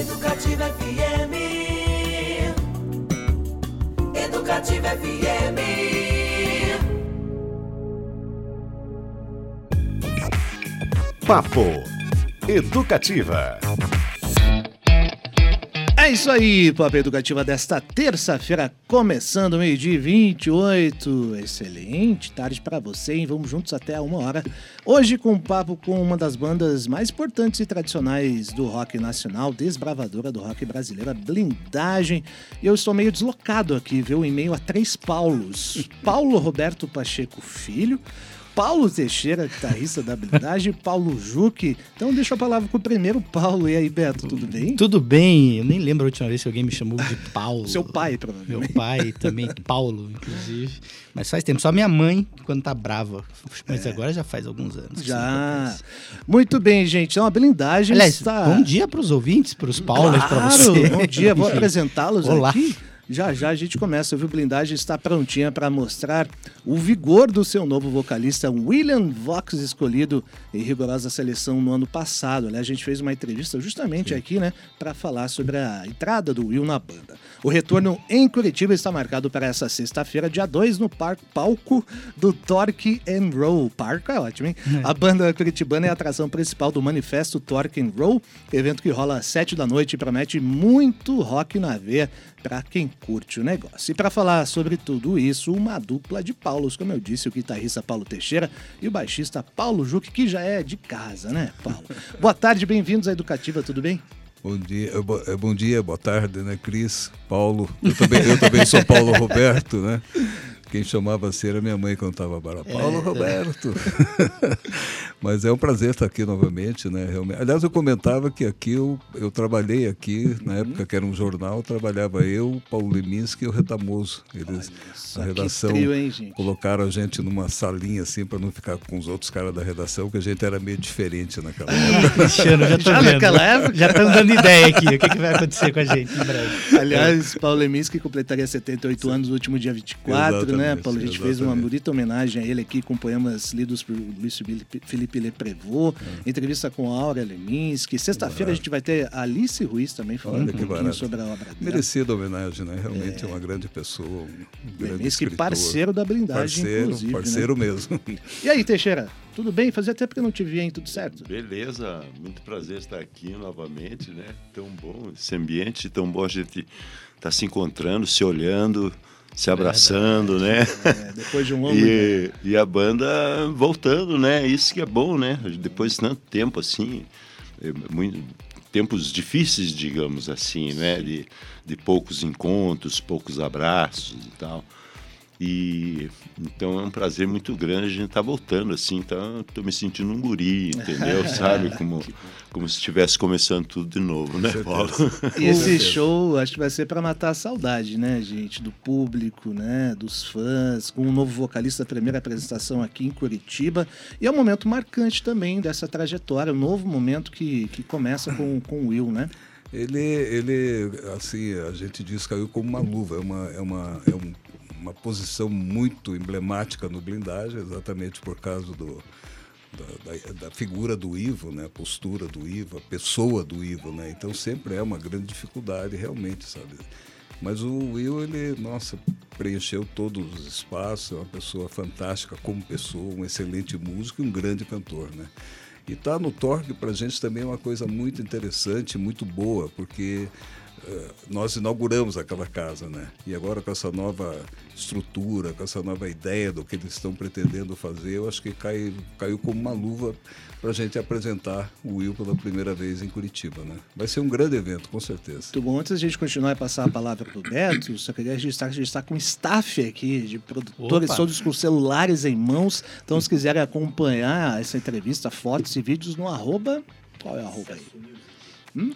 Educativa FM. Educativa FM. Papo Educativa. É isso aí, Papo Educativa desta terça-feira, começando meio-dia e 28. Excelente tarde para você, hein? Vamos juntos até uma hora. Hoje com um papo com uma das bandas mais importantes e tradicionais do rock nacional, desbravadora do rock brasileiro, Blindagem. E eu estou meio deslocado aqui, viu? Em meio a três Paulos. Paulo Roberto Pacheco Filho. Paulo Teixeira, guitarrista da blindagem, Paulo Juque. Então deixa a palavra com o primeiro Paulo. E aí, Beto, tudo bem? Tudo bem. Eu nem lembro a última vez que alguém me chamou de Paulo. Seu pai, provavelmente. Meu pai também, Paulo, inclusive. Mas faz tempo. Só minha mãe, quando tá brava. Mas é. agora já faz alguns anos. Já. Muito bem, gente. Então a blindagem Aliás, está... bom dia para os ouvintes, para os Paulos, claro, para você. Bom dia, vou apresentá-los Olá. Já já a gente começa, viu? Blindagem está prontinha para mostrar o vigor do seu novo vocalista, William Vox, escolhido em rigorosa seleção no ano passado. Aliás, a gente fez uma entrevista justamente aqui, né, para falar sobre a entrada do Will na banda. O retorno em Curitiba está marcado para essa sexta-feira, dia 2, no par palco do Torque and Roll. Parco é ótimo, hein? A banda curitibana é a atração principal do Manifesto Torque and Roll, evento que rola às 7 da noite e promete muito rock na veia para quem curte o negócio. E para falar sobre tudo isso, uma dupla de Paulos, como eu disse, o guitarrista Paulo Teixeira e o baixista Paulo Juque, que já é de casa, né, Paulo? Boa tarde, bem-vindos à Educativa, tudo bem? Bom dia, eh, bom dia, boa tarde, né, Cris, Paulo. Eu também, eu também sou Paulo Roberto, né? Quem chamava assim era minha mãe quando estava bara. Paulo Roberto. Mas é um prazer estar aqui novamente, né? Realmente. Aliás, eu comentava que aqui eu, eu trabalhei aqui, na época que era um jornal, trabalhava eu, Paulo Leminski e o Retamoso. Eles, só a redação, trio, hein, gente? colocaram a gente numa salinha assim para não ficar com os outros caras da redação, que a gente era meio diferente naquela época. Cristiano, já tô Já vendo. naquela época? Já estamos dando ideia aqui. O que, que vai acontecer com a gente em breve. Aliás, Paulo Leminski completaria 78 anos no último dia 24, né, Exatamente, Paulo? A gente fez uma exatamente. bonita homenagem a ele aqui com poemas lidos por Luiz Felipe- Leprevô, É. entrevista com Aura Leminski. Sexta-feira a gente vai ter Alice Ruiz também falando Olha um pouquinho barato. sobre a obra dela. Merecida homenagem, né? Realmente é, uma grande pessoa, um grande Leminski, escritor. parceiro da blindagem, Parceiro, inclusive. parceiro Né? mesmo. E aí, Teixeira? Tudo bem? Fazia tempo que eu não te via, hein? Tudo certo? Beleza, muito prazer estar aqui novamente, né? Tão bom esse ambiente, tão bom a gente estar se encontrando, se olhando, se abraçando, né? É, depois de um longo... E, e a banda voltando, né? Isso que é bom, né? Depois de tanto tempo assim, é, muito, tempos difíceis, digamos assim, né? De, de poucos encontros, poucos abraços e tal. E então é um prazer muito grande a gente estar voltando assim, então estou me sentindo um guri, entendeu? Sabe? Como, como se estivesse começando tudo de novo, né, Paulo? E esse show, acho que vai ser para matar a saudade, né, gente? Do público, né? Dos fãs, com um novo vocalista, primeira apresentação aqui em Curitiba. E é um momento marcante também dessa trajetória, um novo momento que, que começa com, com o Will, né? Ele, ele, assim, a gente diz caiu como uma luva. É uma, é uma, é um- uma posição muito emblemática no blindagem, exatamente por causa do, da, da- da figura do Ivo, né? A postura do Ivo, a pessoa do Ivo, né? Então sempre é uma grande dificuldade, realmente, sabe? Mas o Will, ele, nossa, preencheu todos os espaços, é uma pessoa fantástica como pessoa, um excelente músico e um grande cantor, né? E estar no Torque para a gente também é uma coisa muito interessante, muito boa, porque nós inauguramos aquela casa, né? E agora com essa nova estrutura, com essa nova ideia do que eles estão pretendendo fazer, eu acho que cai, caiu como uma luva para a gente apresentar o Will pela primeira vez em Curitiba, né? Vai ser um grande evento, com certeza. Muito bom. Antes da gente continuar e passar a palavra para o Beto, só queria registrar que a gente está com um staff aqui de produtores, Opa. todos com celulares em mãos. Então, se quiserem acompanhar essa entrevista, fotos e vídeos no arroba. Qual é o arroba aí? Hum?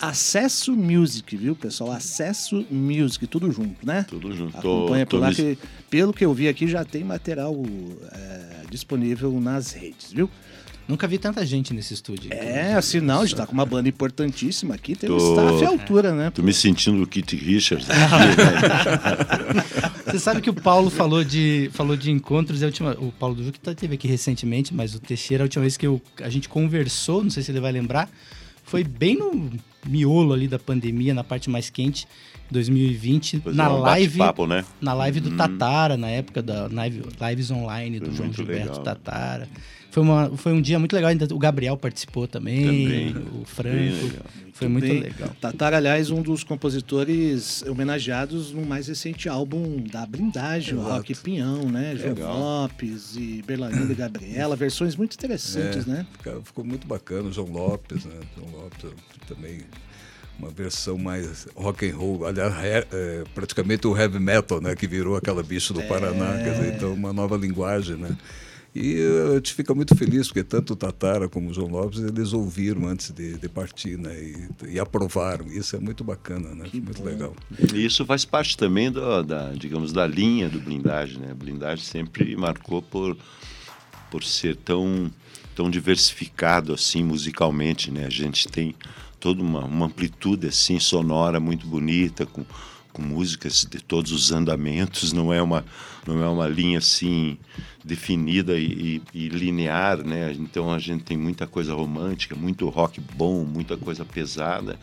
Acesso Music, viu, pessoal? Acesso Music, tudo junto, né? Tudo junto. Acompanha tô por lá me- que, pelo que eu vi aqui, já tem material é, disponível nas redes, viu? Nunca vi tanta gente nesse estúdio. É, sinal, a gente tá com uma banda importantíssima aqui, tem um Tô- staff à altura, né? Tô me sentindo o Kit Richards aqui, né? Você sabe que o Paulo falou de, falou de encontros, e a última, o Paulo do Juque teve aqui recentemente, mas o Teixeira, a última vez que eu, a gente conversou, não sei se ele vai lembrar, foi bem no miolo ali da pandemia, na parte mais quente, 2020, Pois na é, um live né? na live do Hum. Tatara, na época da live, lives online do Foi João Gilberto legal. Tatara. Foi, uma, foi um dia muito legal, ainda o Gabriel participou também, Também. o Franco. legal. Foi muito bem. legal. Tatar, aliás, um dos compositores homenageados no mais recente álbum da Blindagem, o Exato. Rock Pinhão, né? João. Lopes e Berlalinda e Gabriela, versões muito interessantes, É, né? ficou muito bacana. João Lopes, né? João Lopes também uma versão mais rock and roll, aliás, é, é, praticamente o heavy metal, né? Que virou aquela bicha do Paraná, quer dizer, então uma nova linguagem, né? E a gente fica muito feliz, porque tanto o Tatara como o João Lopes, eles ouviram antes de, de partir, né? E, e aprovaram. Isso é muito bacana, né? muito legal. E isso faz parte também do- da, digamos, da linha do blindagem, né? A blindagem sempre marcou por, por ser tão, tão diversificado assim musicalmente, né? A gente tem toda uma, uma amplitude assim sonora muito bonita com, com músicas de todos os andamentos, não é uma não é uma linha assim definida e, e- e linear, né? Então a gente tem muita coisa romântica, muito rock bom, muita coisa pesada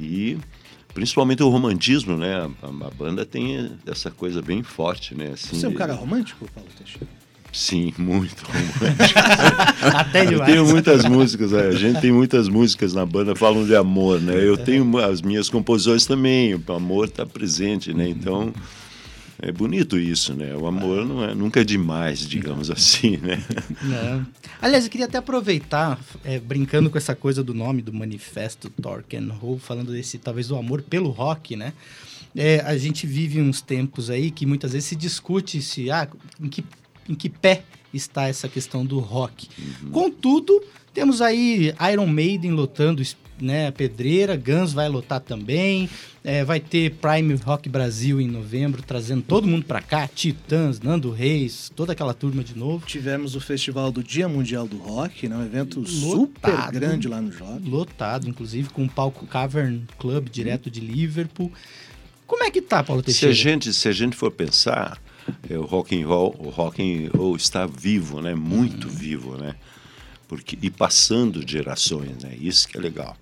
e principalmente o romantismo, né? A, a banda tem essa coisa bem forte, né? Assim, Você é um cara romântico, Paulo Teixeira? Sim, muito romântico. Até Eu demais. tenho muitas músicas, é, a gente tem muitas músicas na banda falam de amor, né? Eu tenho as minhas composições também, o amor está presente, né? Então é bonito isso, né? O amor não é, nunca é demais, digamos assim, né? Não. Aliás, eu queria até aproveitar, é, brincando com essa coisa do nome do manifesto Roll, falando desse, talvez, do amor pelo rock, né? É, a gente vive uns tempos aí que muitas vezes se discute se, ah, em que, em que pé está essa questão do rock. Contudo, temos aí Iron Maiden lotando né, Pedreira, Guns vai lotar também, é, vai ter Prime Rock Brasil em novembro, trazendo todo mundo pra cá, Titãs, Nando Reis, toda aquela turma de novo. Tivemos o festival do Dia Mundial do Rock, né? Um evento super Lotado. grande lá no Job. Lotado, inclusive, com o palco Cavern Club, direto de Liverpool. Como é que tá, Paulo Se Teixeira? a gente, se a gente for pensar, é, o rock and roll, o rock and roll está vivo, né? Muito vivo, né? Porque e passando gerações, né? Isso que é legal.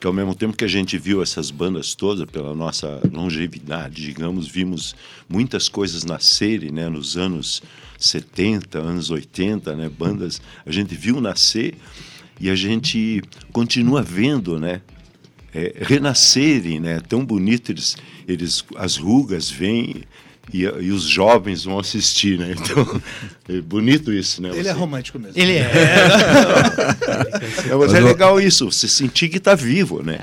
Que ao mesmo tempo que a gente viu essas bandas todas pela nossa longevidade, digamos, vimos muitas coisas nascerem, né? Nos anos 70, anos 80, né? Bandas, a gente viu nascer e a gente continua vendo, né? é, renascerem, né? Tão bonito eles, eles as rugas vêm e, e os jovens vão assistir, né? Então é bonito isso, né? Ele é romântico mesmo. Ele é. é, mas é legal isso, você sentir que está vivo, né?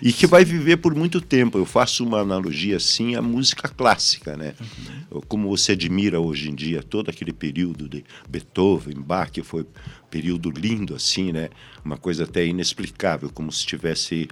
E que vai viver por muito tempo. Eu faço uma analogia assim à música clássica, né? Como você admira hoje em dia todo aquele período de Beethoven, Bach, que foi um período lindo assim, né? Uma coisa até inexplicável, como se tivesse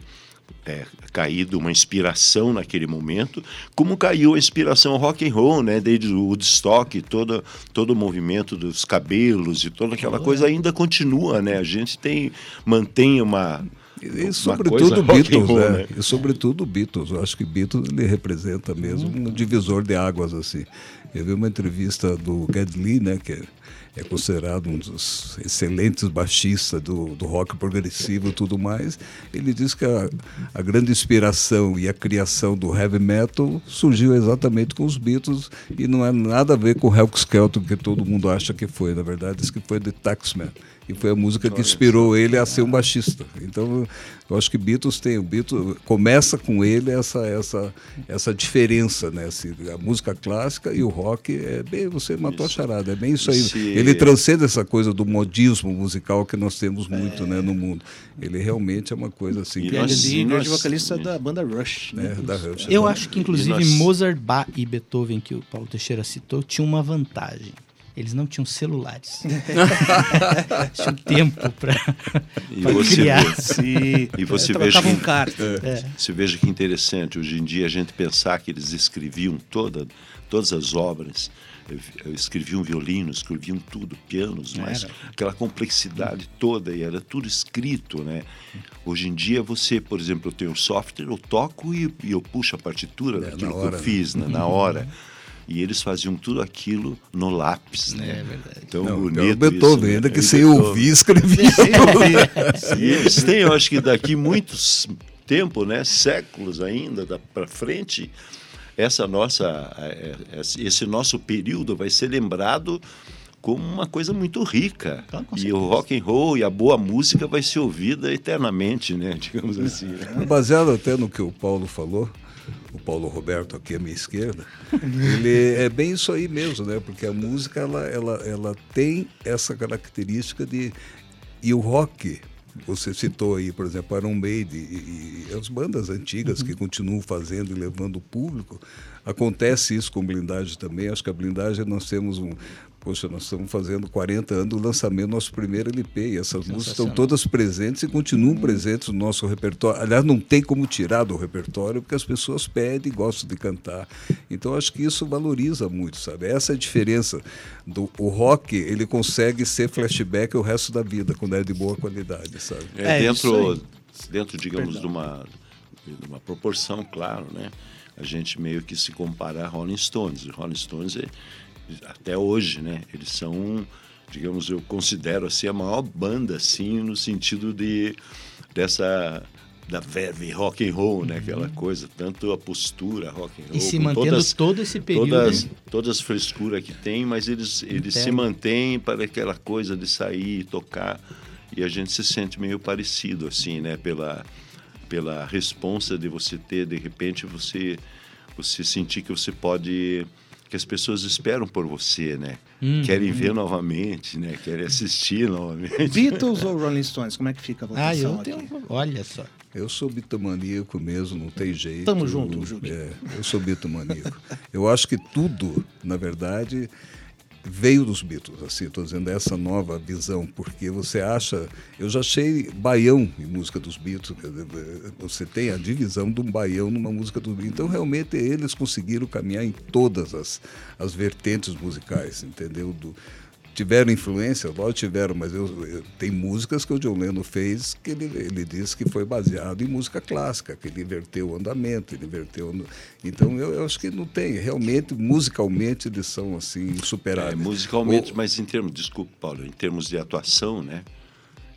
é, caído uma inspiração naquele momento, como caiu a inspiração rock and roll, né? Desde o Woodstock, todo todo o movimento dos cabelos e toda aquela coisa ainda continua, né? A gente tem mantém uma E, e sobretudo Beatles, roll, né? né? E sobretudo Beatles. Eu acho que Beatles ele representa mesmo um divisor de águas assim. Eu vi uma entrevista do Geddy Lee, né, que é, considerado um dos excelentes baixistas do, do rock progressivo e tudo mais. Ele diz que a, a grande inspiração e a criação do heavy metal surgiu exatamente com os Beatles e não é nada a ver com o Helter Skelter que todo mundo acha que foi. Na verdade, diz que foi The Taxman. E foi a música que inspirou ele a ser um baixista. Então, eu acho que Beatles tem, o Beatles começa com ele essa essa essa diferença, né? Assim, a música clássica e o rock é bem, você matou Isso. a charada, é bem isso aí. Esse- Ele transcende essa coisa do modismo musical que nós temos muito, né, no mundo. Ele realmente é uma coisa assim E que nós- Geddy Lee, e grande nós- vocalista da banda Rush. Né? né, da Rush. Eu acho que, inclusive, nós- Mozart, Bach e Beethoven, que o Paulo Teixeira citou, tinham uma vantagem. Eles não tinham celulares. tinham tempo para criar. vê- Sim. E você É, veja que- carta. É. Você veja que interessante, hoje em dia a gente pensar que eles escreviam toda, todas as obras, escreviam violino, escreviam tudo, pianos, mas aquela complexidade toda, e era tudo escrito, né? Hoje em dia você, por exemplo, eu tenho um software, eu toco e, e eu puxo a partitura É, daquilo na que hora, eu né? fiz, né, na hora. E eles faziam tudo aquilo no lápis, né? É verdade. Então, Não, bonito é o Beethoven, isso, né? ainda que É sem Beethoven. ouvir, escrevia. E eles têm, eu acho que daqui muitos tempo, né, séculos ainda para frente, essa nossa, eh, eh, esse nosso período vai ser lembrado como uma coisa muito rica. Claro, com e o rock and roll e a boa música vai ser ouvida eternamente, né, digamos assim. né? Baseado até no que o Paulo falou, o Paulo Roberto aqui à minha esquerda, ele é bem isso aí mesmo, né? Porque a música ela, ela, ela tem essa característica de e o rock você citou aí, por exemplo, Iron Maiden e, e as bandas antigas que continuam fazendo e levando o público. Acontece isso com blindagem também. Acho que a blindagem nós temos um. Poxa, nós estamos fazendo 40 anos do lançamento do nosso primeiro LP e essas músicas estão todas presentes e continuam presentes no nosso repertório. Aliás, não tem como tirar do repertório porque as pessoas pedem e gostam de cantar. Então, acho que isso valoriza muito, sabe? Essa é a diferença. Do, o rock, ele consegue ser flashback o resto da vida, quando é de boa qualidade, sabe? É, É, isso dentro, aí. dentro, digamos, de uma, de uma proporção, claro, né? A gente meio que se compara a Rolling Stones. Rolling Stones, é- até hoje, né? Eles são, digamos, eu considero assim a maior banda, assim, no sentido de dessa da verve rock and roll, né? Aquela coisa, tanto a postura rock and roll, E se mantendo todas- todo esse período. Todas, todas as frescuras que tem, mas eles, eles se mantêm para aquela coisa de sair e tocar. E a gente se sente meio parecido, assim, né? Pela, pela responsa de você ter, de repente, você, você sentir que você pode. Que as pessoas esperam por você, né? Uhum. Querem ver novamente, né? Querem assistir novamente. Beatles ou Rolling Stones? Como é que fica a votação Ah, eu aqui? tenho. Olha só. Eu sou bitomaníaco mesmo, não tem jeito. Tamo junto, Juque. É, eu sou bitomaníaco. eu acho que tudo, na verdade, veio dos Beatles, assim, estou dizendo essa nova visão, porque você acha, eu já achei baião em música dos Beatles, você tem a divisão de um baião numa música dos Beatles, então realmente eles conseguiram caminhar em todas as, as vertentes musicais, entendeu? Do, tiveram influência, lógico tiveram, mas eu, eu- tem músicas que o John Lennon fez que ele, ele disse que foi baseado em música clássica, que ele inverteu o andamento, ele inverteu... no- Então eu, eu acho que não tem, realmente, musicalmente eles são assim, É, insuperáveis. musicalmente, O- mas em termos, desculpa, Paulo, em termos de atuação, né?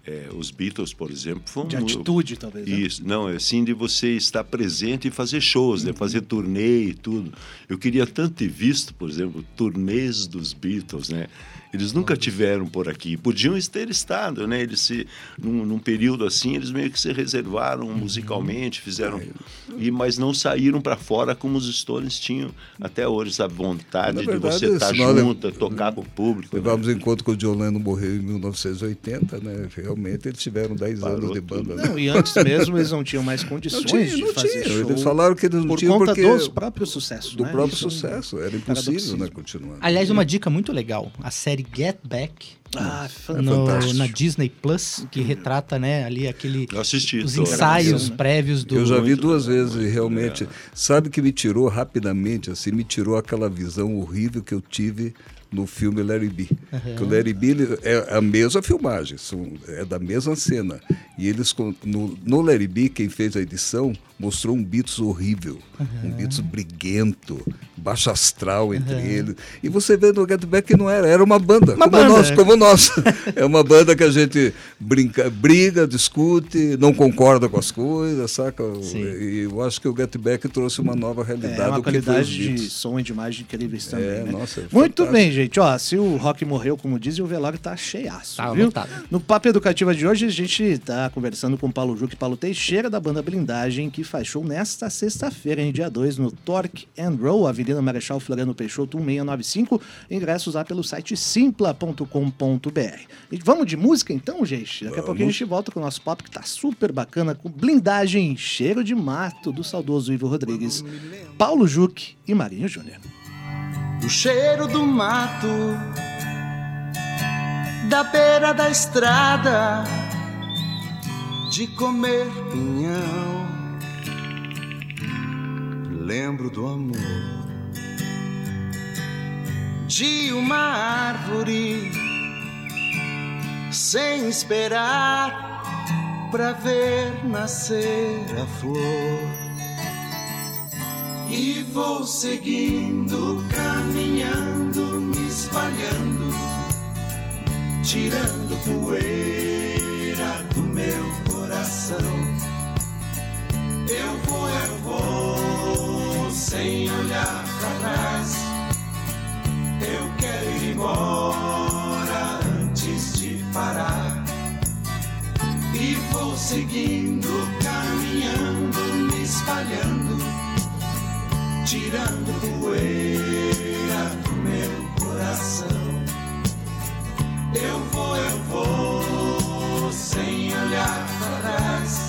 É, os Beatles, por exemplo, foram De atitude, talvez. né? Isso, não, é assim de você estar presente e fazer shows, né? fazer turnê e tudo. Eu queria tanto ter visto, por exemplo, turnês dos Beatles, né? Eles nunca tiveram por aqui, podiam ter estado, né? Eles se, num, num período assim, eles meio que se reservaram musicalmente, fizeram, e mas não saíram para fora como os Stones tinham até hoje, essa vontade Na de verdade, você estar nós- junto, tocar com o público. né? Levamos em conta que o John Lennon morreu em 1980, né? Realmente eles tiveram 10 Parou anos de banda. né? Não, e antes mesmo eles não tinham mais Não condições tinha, de não fazer tinha. show Eles falaram que eles não por tinham conta porque dos próprios sucessos, do né? próprio Isso é sucesso. Era impossível, né? Continuar. Aliás, uma dica muito legal. A série Get Back. Ah, É no- fantástico. na Disney Plus, que retrata, né, ali aquele assisti. os ensaios né? prévios do Eu já vi duas vezes e realmente. legal. Sabe que me tirou rapidamente, assim, me tirou aquela visão horrível que eu tive no filme Larry B. Que o Larry B é a mesma filmagem, são- é da mesma cena. E eles, no, no Larry B, quem fez a edição, mostrou um Beatles horrível. Um Beatles briguento, baixo astral entre eles. E você vê no Get Back que não era, era uma banda, Uma como nós, é. como nós. É uma banda que a gente brinca, briga, discute, não concorda com as coisas, saca? Sim. E eu acho que o Get Back trouxe uma nova realidade. É uma qualidade de som e de imagem incríveis também, É, né? nossa, é Muito fantástico. bem, gente. Ó, se o rock morreu, como dizem, o velório tá cheiaço, Tá viu? lotado. No Papo Educativa de hoje, a gente tá conversando com o Paulo Juque e Paulo Teixeira, da banda Blindagem, que faz show nesta sexta-feira, em dia 2, no Torque and Roll, Avenida Marechal Floriano Peixoto, 1695. Ingressos lá pelo site simpla.com.br. E vamos de música então, gente? Daqui a pouquinho a gente volta com o nosso papo, que tá super bacana, com Blindagem, Cheiro de Mato, do saudoso Ivo Rodrigues, Paulo Juque e Marinho Júnior. Do cheiro do mato, da beira da estrada, de comer pinhão. Lembro do amor de uma árvore, sem esperar pra ver nascer a flor E vou seguindo, caminhando, me espalhando, tirando poeira do meu coração. Eu vou, eu vou, sem olhar pra trás. Eu quero ir embora antes de parar. E vou seguindo, caminhando, me espalhando, tirando poeira do meu coração. Eu vou, eu vou, sem olhar para trás.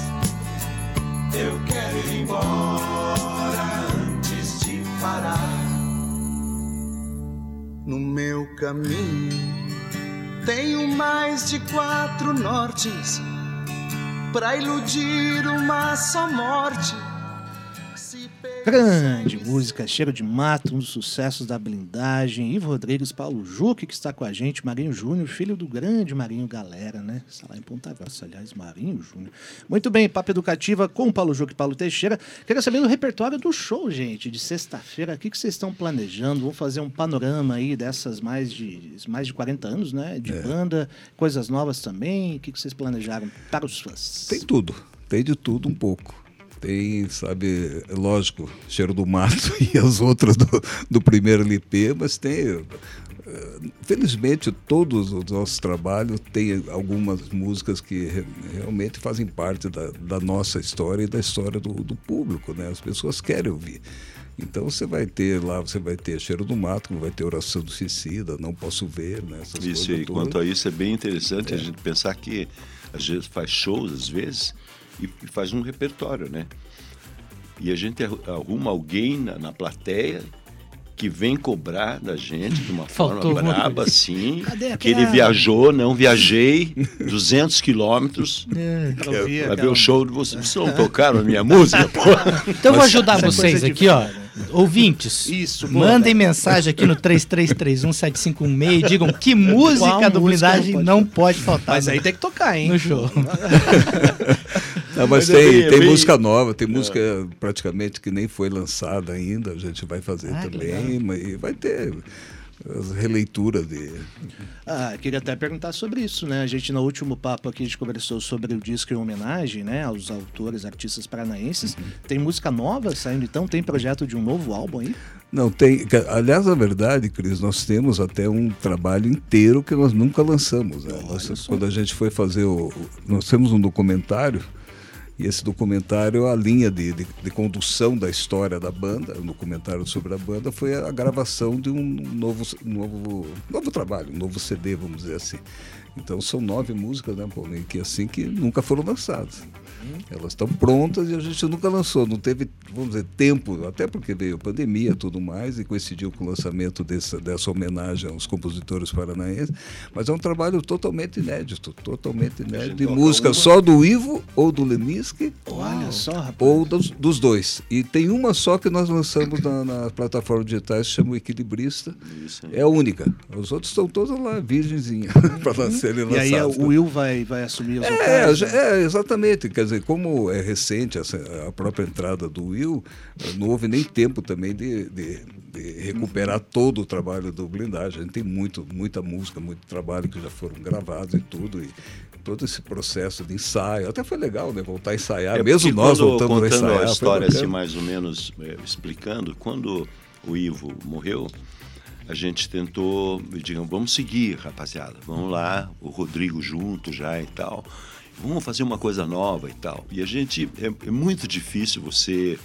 Eu quero ir embora antes de parar. No meu caminho tenho mais de quatro nortes pra iludir uma só morte. Grande música, Cheiro de Mato, um dos sucessos da blindagem. Ivo Rodrigues, Paulo Juque, que está com a gente, Marinho Júnior, filho do grande Marinho Galera, né? Está lá em Ponta Grossa, aliás, Marinho Júnior. Muito bem, Papo Educativa com Paulo Juque e Paulo Teixeira. Queria saber do repertório do show, gente, de sexta-feira. O que, que vocês estão planejando? Vamos fazer um panorama aí dessas mais de, mais de 40 anos, né? De banda, coisas novas também. O que, que vocês planejaram para os fãs? Tem tudo, tem de tudo um pouco. Tem, sabe, é lógico, Cheiro do Mato e as outras do, do primeiro LP, mas tem. eh, Felizmente, todos os nossos trabalhos têm algumas músicas que re- realmente fazem parte da, da nossa história e da história do, do público, né? As pessoas querem ouvir. Então você vai ter lá, você vai ter Cheiro do Mato, vai ter Oração do Suicida, Não Posso Ver, né? Essas Isso todas. quanto a isso é bem interessante a gente pensar que a gente faz shows às vezes e, e faz um repertório, né? E a gente arru- arruma alguém na, na plateia que vem cobrar da gente de uma Faltou forma braba, assim, Cadê que ele viajou, não viajei, 200 quilômetros Pra ouvir para ver o show de vocês. Vocês não tocaram a minha música, pô? Então eu vou ajudar vocês de aqui, ó. Ouvintes, Isso, boa, mandem velho. mensagem aqui no 33317516 e digam que música Qual do música blindagem não pode não pode faltar Mas no- aí tem que tocar, hein? no show. Não, mas, Mas é tem, bem- é tem bem- música nova, tem música praticamente que nem foi lançada ainda, a gente vai fazer Ah, também, mas e vai ter as releituras de. Ah, queria até perguntar sobre isso, né? A gente no último papo aqui a gente conversou sobre o disco em homenagem, né, aos autores, artistas paranaenses. Tem música nova saindo, então tem projeto de um novo álbum aí? Não, tem. Aliás, na verdade, Cris, nós temos até um trabalho inteiro que nós nunca lançamos. né? Nós- quando a gente foi fazer o- Nós temos um documentário. E esse documentário, a linha de, de, de condução da história da banda, um documentário sobre a banda, foi a gravação de um novo, novo, novo trabalho, um novo CD, vamos dizer assim. Então são nove músicas, né, Paulinho, que assim que nunca foram lançadas. Elas estão prontas e a gente nunca lançou, não teve, vamos dizer, tempo, até porque veio a pandemia e tudo mais, e coincidiu com o lançamento dessa, dessa homenagem aos compositores paranaenses, mas é um trabalho totalmente inédito, totalmente inédito, de música uma- só do Ivo ou do Leminski, Olha só, rapaz. ou dos, dos dois. E tem uma só que nós lançamos na, na plataforma digital, se chama o Equilibrista, Isso é a única. Os outros estão todos lá, virgenzinha, para serem E aí lançados. o Will vai, vai assumir os É, né? é, exatamente. Quer dizer, como é recente essa, a própria entrada do Will, eh, não houve nem tempo também de, de- de recuperar todo o trabalho do blindagem. A gente tem muito, muita música, muito trabalho que já foram gravados e tudo. E todo esse processo de ensaio. Até foi legal, né? Voltar a ensaiar. É Mesmo nós quando- voltamos a contando ensaiar. a história assim, mais ou menos é, explicando, quando o Ivo morreu, a gente tentou, digamos, vamos seguir, rapaziada, vamos lá, o Rodrigo junto já e tal, vamos fazer uma coisa nova e tal. E a gente, é, é muito difícil você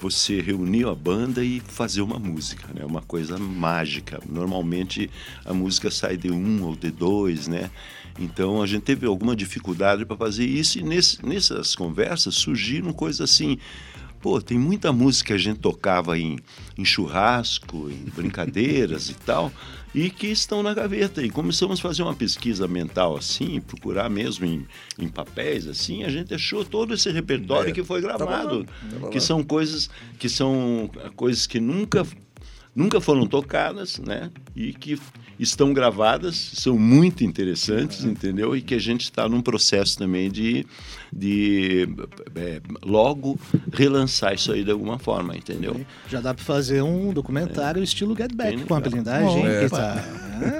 você reunir a banda e fazer uma música, né? Uma coisa mágica. Normalmente a música sai de um ou de dois, né? Então a gente teve alguma dificuldade para fazer isso e nesse, nessas conversas surgiram coisas assim. Pô, tem muita música que a gente tocava em, em churrasco, em brincadeiras e tal, e que estão na gaveta. E começamos a fazer uma pesquisa mental assim, procurar mesmo em, em papéis assim, a gente achou todo esse repertório É, que foi lá, gravado, tava que lá. são coisas que são coisas que nunca nunca foram tocadas, né? E que estão gravadas, são muito interessantes, entendeu? E que a gente está num processo também de, de é, logo relançar isso aí de alguma forma, entendeu? Já dá para fazer um documentário estilo Get Back Bem com a blindagem. É. que tá-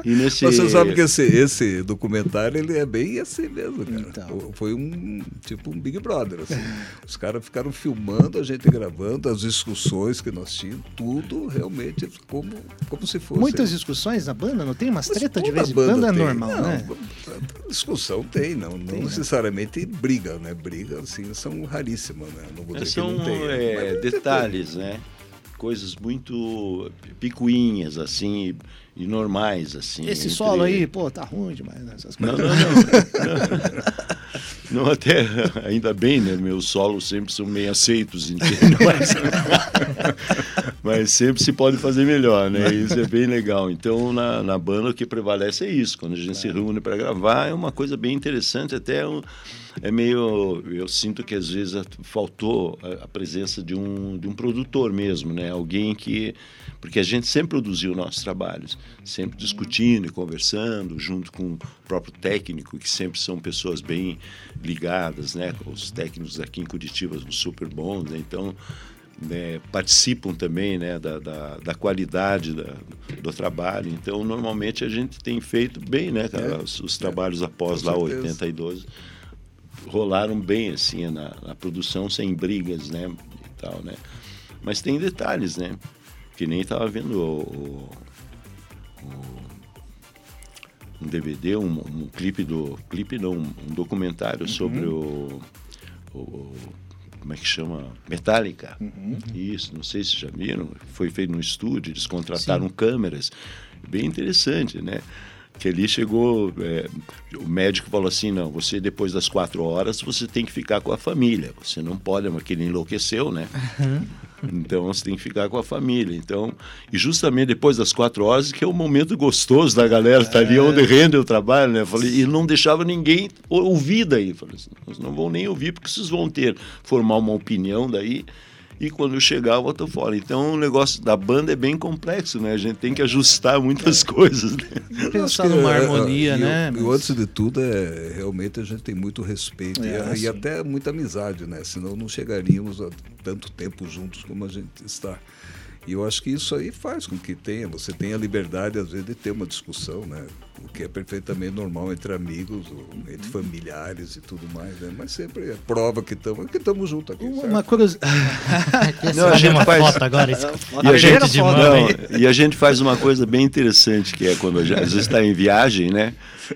E nesse Mas Você sabe que esse, esse documentário ele é bem assim mesmo, cara. Então. Foi um tipo um Big Brother. Assim. Os caras ficaram filmando, a gente gravando, as discussões que nós tínhamos, tudo realmente como, como se fosse. Muitas discussões na banda, não tem umas Mas treta de vez em banda quando é normal, Não, né? Discussão tem, não, não Tem, né? necessariamente briga, né? Briga, assim, são raríssimas, né? Não vou dizer que São não tem. é, mas tem. detalhes, né? Coisas muito picuinhas, assim, e normais, assim. Esse entre- solo aí, pô, tá ruim demais, né? Essas coisas. não, não. Não, até, ainda bem, né? Meus solos sempre são meio aceitos, entende? Mas, mas sempre se pode fazer melhor, né? Isso é bem legal. Então, na, na banda, o que prevalece é isso. Quando a gente se reúne para gravar, é uma coisa bem interessante, até um- é meio... Eu sinto que, às vezes, faltou a, a presença de um, de um produtor mesmo, né? Alguém que... Porque a gente sempre produziu nossos trabalhos, sempre discutindo e conversando, junto com o próprio técnico, que sempre são pessoas bem ligadas, né? Os técnicos aqui em Curitiba são super bons, né? Então, né, participam também né, da, da, da qualidade da- do trabalho. Então, normalmente a gente tem feito bem, né, cara? É. Os, os trabalhos após Com lá certeza. 82 rolaram bem assim na, na produção sem brigas, né, e tal, né? Mas tem detalhes, né? Que nem estava vendo o, o- o- um DVD, um, um clipe do clipe não, um documentário sobre o, o- como é que chama? Metallica. Isso, não sei se já viram. Foi feito no estúdio, eles contrataram câmeras. Bem interessante, né? Que ali chegou, é, o médico falou assim, não, você depois das quatro horas você tem que ficar com a família. Você não pode, mas que ele enlouqueceu, né? Então você tem que ficar com a família. Então, e justamente depois das quatro horas que é o momento gostoso da galera estar ali onde rende o trabalho, né? Falei, e não deixava ninguém ou- ouvir daí. Falei assim, não vão nem ouvir porque vocês vão ter formar uma opinião daí. E quando eu chegar, eu tô fora. Então o negócio da banda é bem complexo, né? A gente tem que ajustar muitas coisas, né? Pensar Acho que, numa é, harmonia, e o- né? E o antes de tudo, é, realmente a gente tem muito respeito É, e, e sim. até muita amizade, né? Senão não chegaríamos a tanto tempo juntos como a gente está. E eu acho que isso aí faz com que tenha, você tenha liberdade, às vezes, de ter uma discussão, né? O que é perfeitamente normal entre amigos, entre familiares e tudo mais, né? Mas sempre é prova que estamos que estamos juntos aqui. Uma, uma curiosidade. Não, a gente uma faz- foto agora. esse- E a, gente, foto, não, e a gente faz uma coisa bem interessante, que é quando a gente, às vezes está em viagem, né?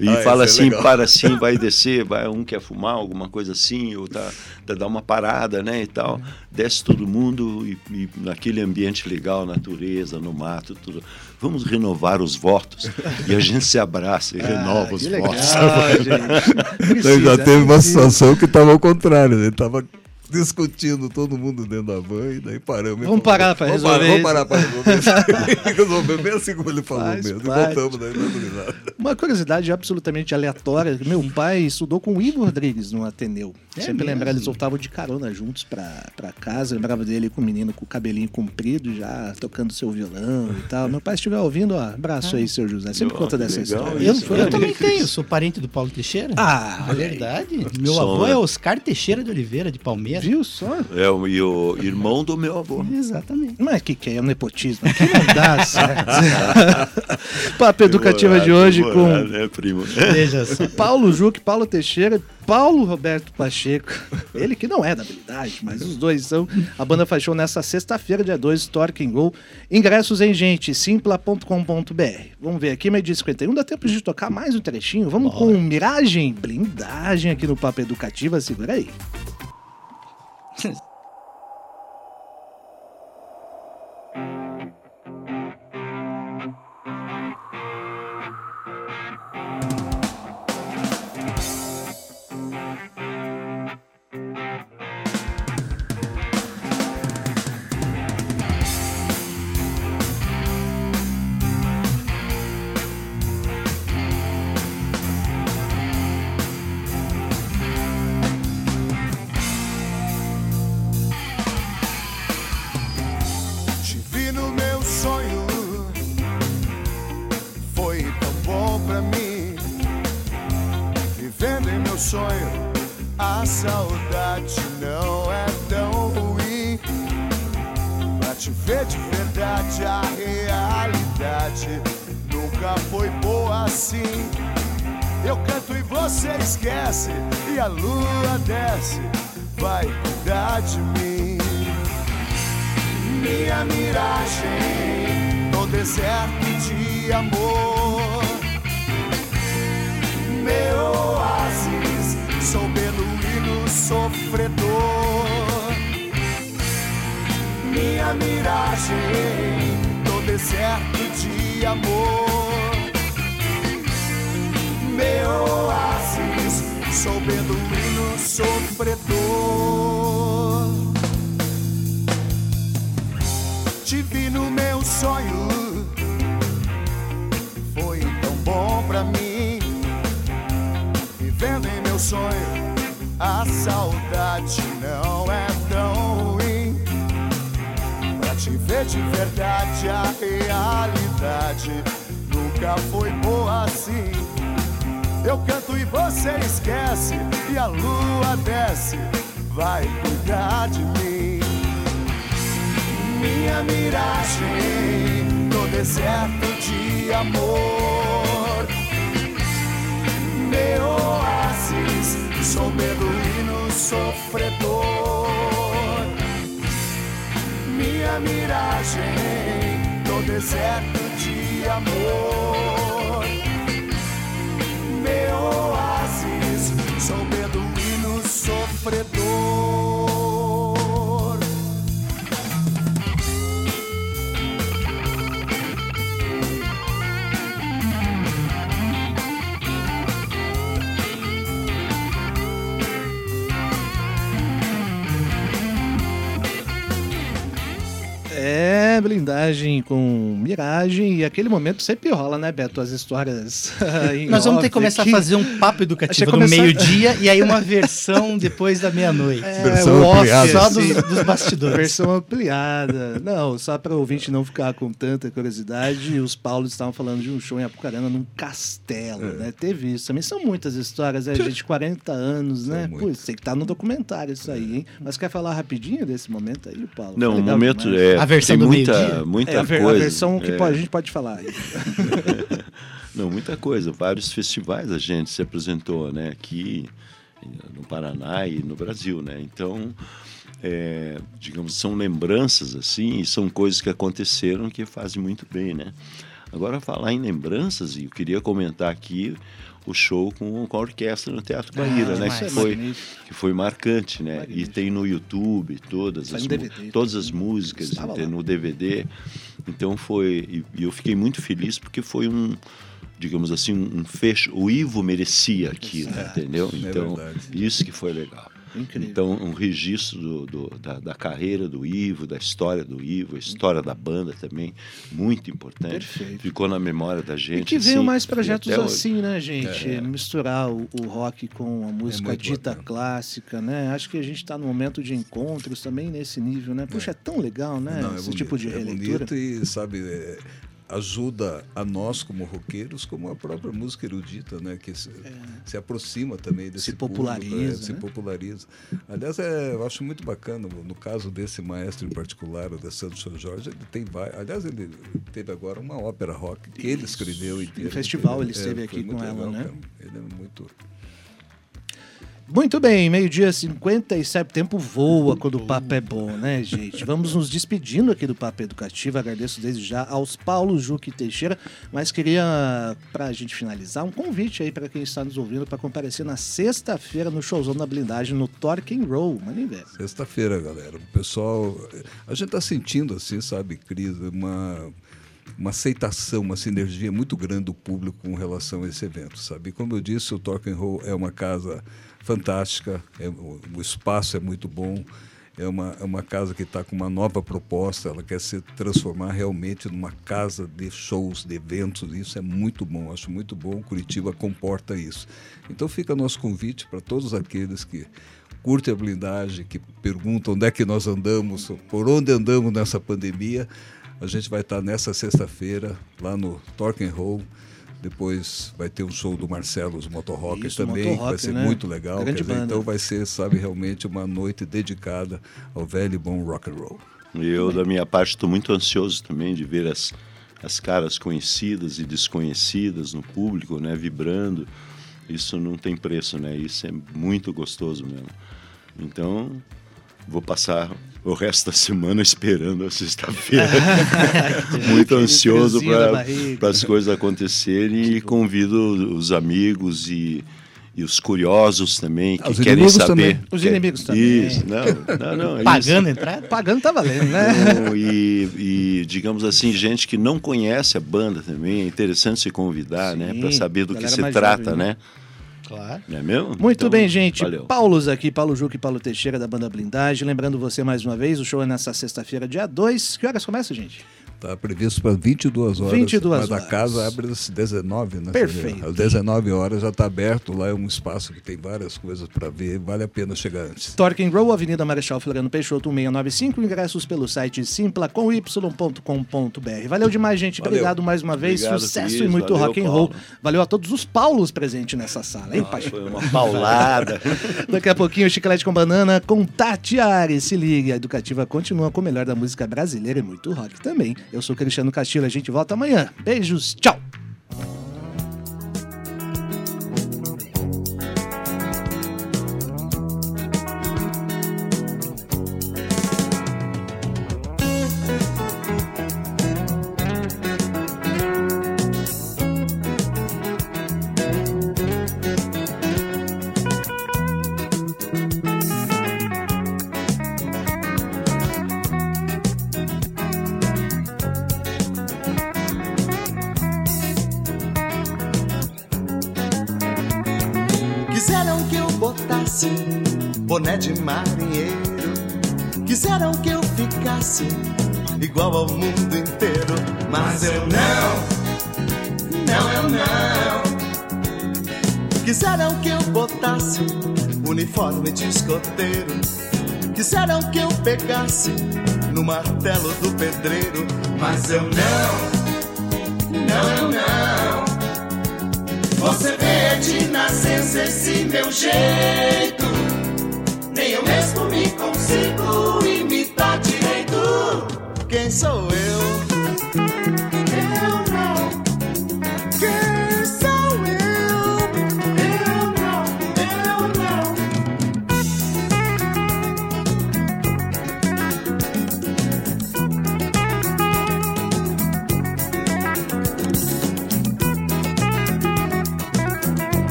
E Ah, fala é assim, legal. para assim, vai descer, vai, um quer fumar, alguma coisa assim, ou tá, tá, dá uma parada, né, e tal. Desce todo mundo e, e naquele ambiente legal, natureza, no mato, tudo. Vamos renovar os votos. E a gente se abraça e renova os Ah, que legal, votos. Então já teve uma situação que estava ao contrário, né? Tava discutindo todo mundo dentro da van e daí paramos. Vamos parar "Vamos resolver Vamos isso." parar para resolver. Resolveu bem assim como ele falou Faz mesmo. parte. E voltamos daí na. Uma curiosidade absolutamente aleatória. Meu pai estudou com o Ivo Rodrigues no Ateneu. É Sempre mesmo? lembrava, eles voltavam de carona juntos pra, pra casa. Lembrava dele com o menino com o cabelinho comprido, já tocando seu violão e tal. Meu pai estiver ouvindo, ó, abraço aí, seu José. Sempre Oh, conta dessa história. isso, cara. Eu também tenho, sou parente do Paulo Teixeira. Ah, é olha aí. verdade. Meu Só, avô né? é Oscar Teixeira de Oliveira, de Palmeiras. Viu só? É, o- e o irmão do meu avô. Exatamente. Mas que que é? É um nepotismo. Que não dá certo. Papo educativa de hoje Morar, com né, primo? Veja só. Paulo Juque, Paulo Teixeira, Paulo Roberto Pacheco. Ele que não é da habilidade, mas os dois são. A banda faz show nessa sexta-feira, dia 2, Torque and Go. Ingressos em gente, simpla.com.br. Vamos ver aqui, meio dia 51. Dá tempo de tocar mais um trechinho? Vamos com miragem, blindagem aqui no Papo Educativa. Segura aí. sonho. A saudade não é tão ruim. Pra te ver de verdade, a realidade nunca foi boa assim. Eu canto e você esquece, e a lua desce, vai cuidar de mim. Minha miragem no deserto de amor. Meu oásis, sofredor. Minha miragem no deserto de amor. Meu oásis, sou beduíno sofredor. Te vi no meu sonho, foi tão bom pra mim. Vivendo em meu sonho, a saudade não é tão ruim. Pra te ver de verdade, a realidade nunca foi boa assim. Eu canto e você esquece, e a lua desce, vai cuidar de mim. Minha miragem no deserto de amor. Meu beduíno sofredor. Minha miragem no deserto de amor. Meu oásis, sou beduíno sofredor. É, blindagem com miragem. E aquele momento sempre rola, né, Beto? As histórias. em Nós vamos ter que começar aqui. a fazer um papo educativo no começar- meio-dia e aí uma versão depois da meia-noite. É, Versão o ampliada. Só dos, dos bastidores. Versão ampliada. Não, só para o ouvinte não ficar com tanta curiosidade, os Paulos estavam falando de um show em Apucarana num castelo, né? Teve isso também. São muitas histórias, né, gente? 40 anos, né? Putz, tem que estar no documentário isso aí, hein? Mas quer falar rapidinho desse momento aí, Paulo? Não, o momento demais. é. A versão tem do muita, muita É a, ver- a coisa. versão que é. a gente pode falar. Não, muita coisa. Vários festivais a gente se apresentou, né? Aqui no Paraná e no Brasil, né? Então, é, digamos, são lembranças assim, e são coisas que aconteceram que fazem muito bem, né? Agora, falar em lembranças, e eu queria comentar aqui o show com, com a orquestra no Teatro Guaíra, Ah, né? isso Que é foi, que foi marcante, né? E Magnífico. tem no YouTube todas Sai as, DVD. todas as músicas, tem no DVD. Então foi. E, e eu fiquei muito feliz porque foi um, digamos assim, um fecho. O Ivo merecia aquilo, Exato. entendeu? É Então, verdade. isso que foi legal. Incrível. Então, um registro do, do- da, da carreira do Ivo, da história do Ivo, a história da banda também, muito importante. Perfeito. Ficou na memória da gente. E que venham assim, mais projetos até hoje. assim, né, gente? Misturar o, o rock com a música muito dita bacana. clássica, né? Acho que a gente está no momento de encontros também nesse nível, né? Puxa, é, tão legal, né? Não, é Esse bonito, tipo de é releitura. bonito e, sabe, é, ajuda a nós como roqueiros, como a própria música erudita, né? Que se, se aproxima também desse Se público, populariza, é, se né? populariza. Aliás, é, eu acho muito bacana, no caso desse maestro em particular, o da Santos São Jorge, ele tem vários. Aliás, ele teve agora uma ópera rock que ele escreveu inteira. No festival ele É, esteve foi aqui com ela, legal, né? cara. Ele é muito. Muito bem, meio-dia 57, o tempo voa quando o papo é bom, né, gente? Vamos nos despedindo aqui do Papo Educativo. Agradeço desde já aos Paulo Juque Teixeira, mas queria, pra gente finalizar, um convite aí para quem está nos ouvindo para comparecer na sexta-feira no showzão da blindagem no Torque Roll, Manivela. Sexta-feira, galera. O pessoal. A gente está sentindo, assim, sabe, Cris, uma, uma aceitação, uma sinergia muito grande do público com relação a esse evento, sabe? Como eu disse, o Talk and Roll é uma casa fantástica, é- o, o espaço é muito bom. É uma, é uma casa que está com uma nova proposta, ela quer se transformar realmente numa casa de shows, de eventos, isso é muito bom, acho muito bom, Curitiba comporta isso. Então fica nosso convite para todos aqueles que curtem a blindagem, que perguntam onde é que nós andamos, por onde andamos nessa pandemia. A gente vai estar nessa sexta-feira, lá no Torque and Depois vai ter um show do Marcelo, os Motorrockers Isso, também, que vai ser né? muito legal. Dizer, então vai ser, sabe, realmente uma noite dedicada ao velho e bom rock and roll. E eu, da minha parte, estou muito ansioso também de ver as, as caras conhecidas e desconhecidas no público, né, vibrando. Isso não tem preço, né? Isso é muito gostoso mesmo. Então, vou passar o resto da semana esperando a sexta-feira. muito ansioso para as coisas acontecerem e convido os amigos e, e os curiosos também que Ah, os querem saber. também. Os Que- inimigos também. Isso, não, não, não. é isso. Pagando a entrada? Pagando tá valendo, né? Então, e, e, digamos assim, gente que não conhece a banda também, é interessante se convidar, né? Sim, Para saber do que se trata, jovem, né? né? Claro. É mesmo? Muito Então, bem, gente. Valeu. Paulos aqui, Paulo Juca e Paulo Teixeira da banda Blindagem. Lembrando você mais uma vez, o show é nessa sexta-feira, dia 2. Que horas começa, gente? Está previsto para 22 horas. 22 mas horas. a casa abre às 19, né? Perfeito. Às 19 horas já está aberto. Lá é um espaço que tem várias coisas para ver. Vale a pena chegar antes. Torque Row, Avenida Marechal Floriano Peixoto, 1695. Ingressos pelo site simpla.com.br. Valeu demais, gente. Valeu. Obrigado mais uma vez. Obrigado, Sucesso Cris. e muito Valeu, rock and roll. Paulo. Valeu a todos os Paulos presentes nessa sala, hein, Ah, Paixão? foi uma paulada. Daqui a pouquinho, Chiclete com Banana com Tati Ares. Se liga, a Educativa continua com o melhor da música brasileira e muito rock também. Eu sou Cristiano Castilho, a gente volta amanhã. Beijos, tchau! Eu botasse uniforme de escoteiro. Quiseram que eu pegasse no martelo do pedreiro. Mas eu não, não, eu não. Você vê de nascença esse meu jeito. Nem eu mesmo me consigo imitar direito. Quem sou? Eu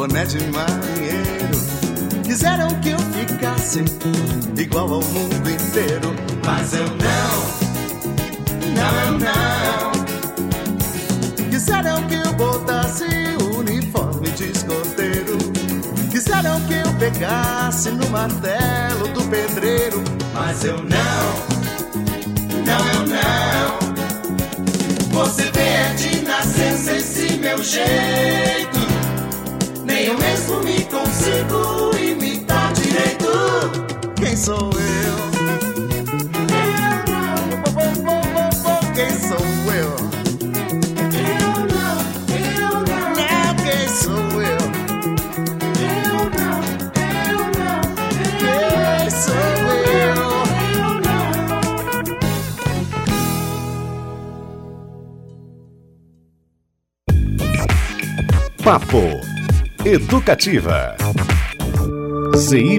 boné de marinheiro. Quiseram que eu ficasse igual ao mundo inteiro. Mas eu não, não, eu não. Quiseram que eu botasse uniforme de escoteiro. Quiseram que eu pegasse no martelo do pedreiro. Mas eu não, não, eu não. Você vê é de esse meu jeito. Nem eu mesmo me consigo imitar direito. Quem sou eu? Eu não. Quem sou eu? Eu não. Eu não. Não, quem sou eu? Eu não. Eu não. Quem sou eu? Eu não. Papo Educativa. CI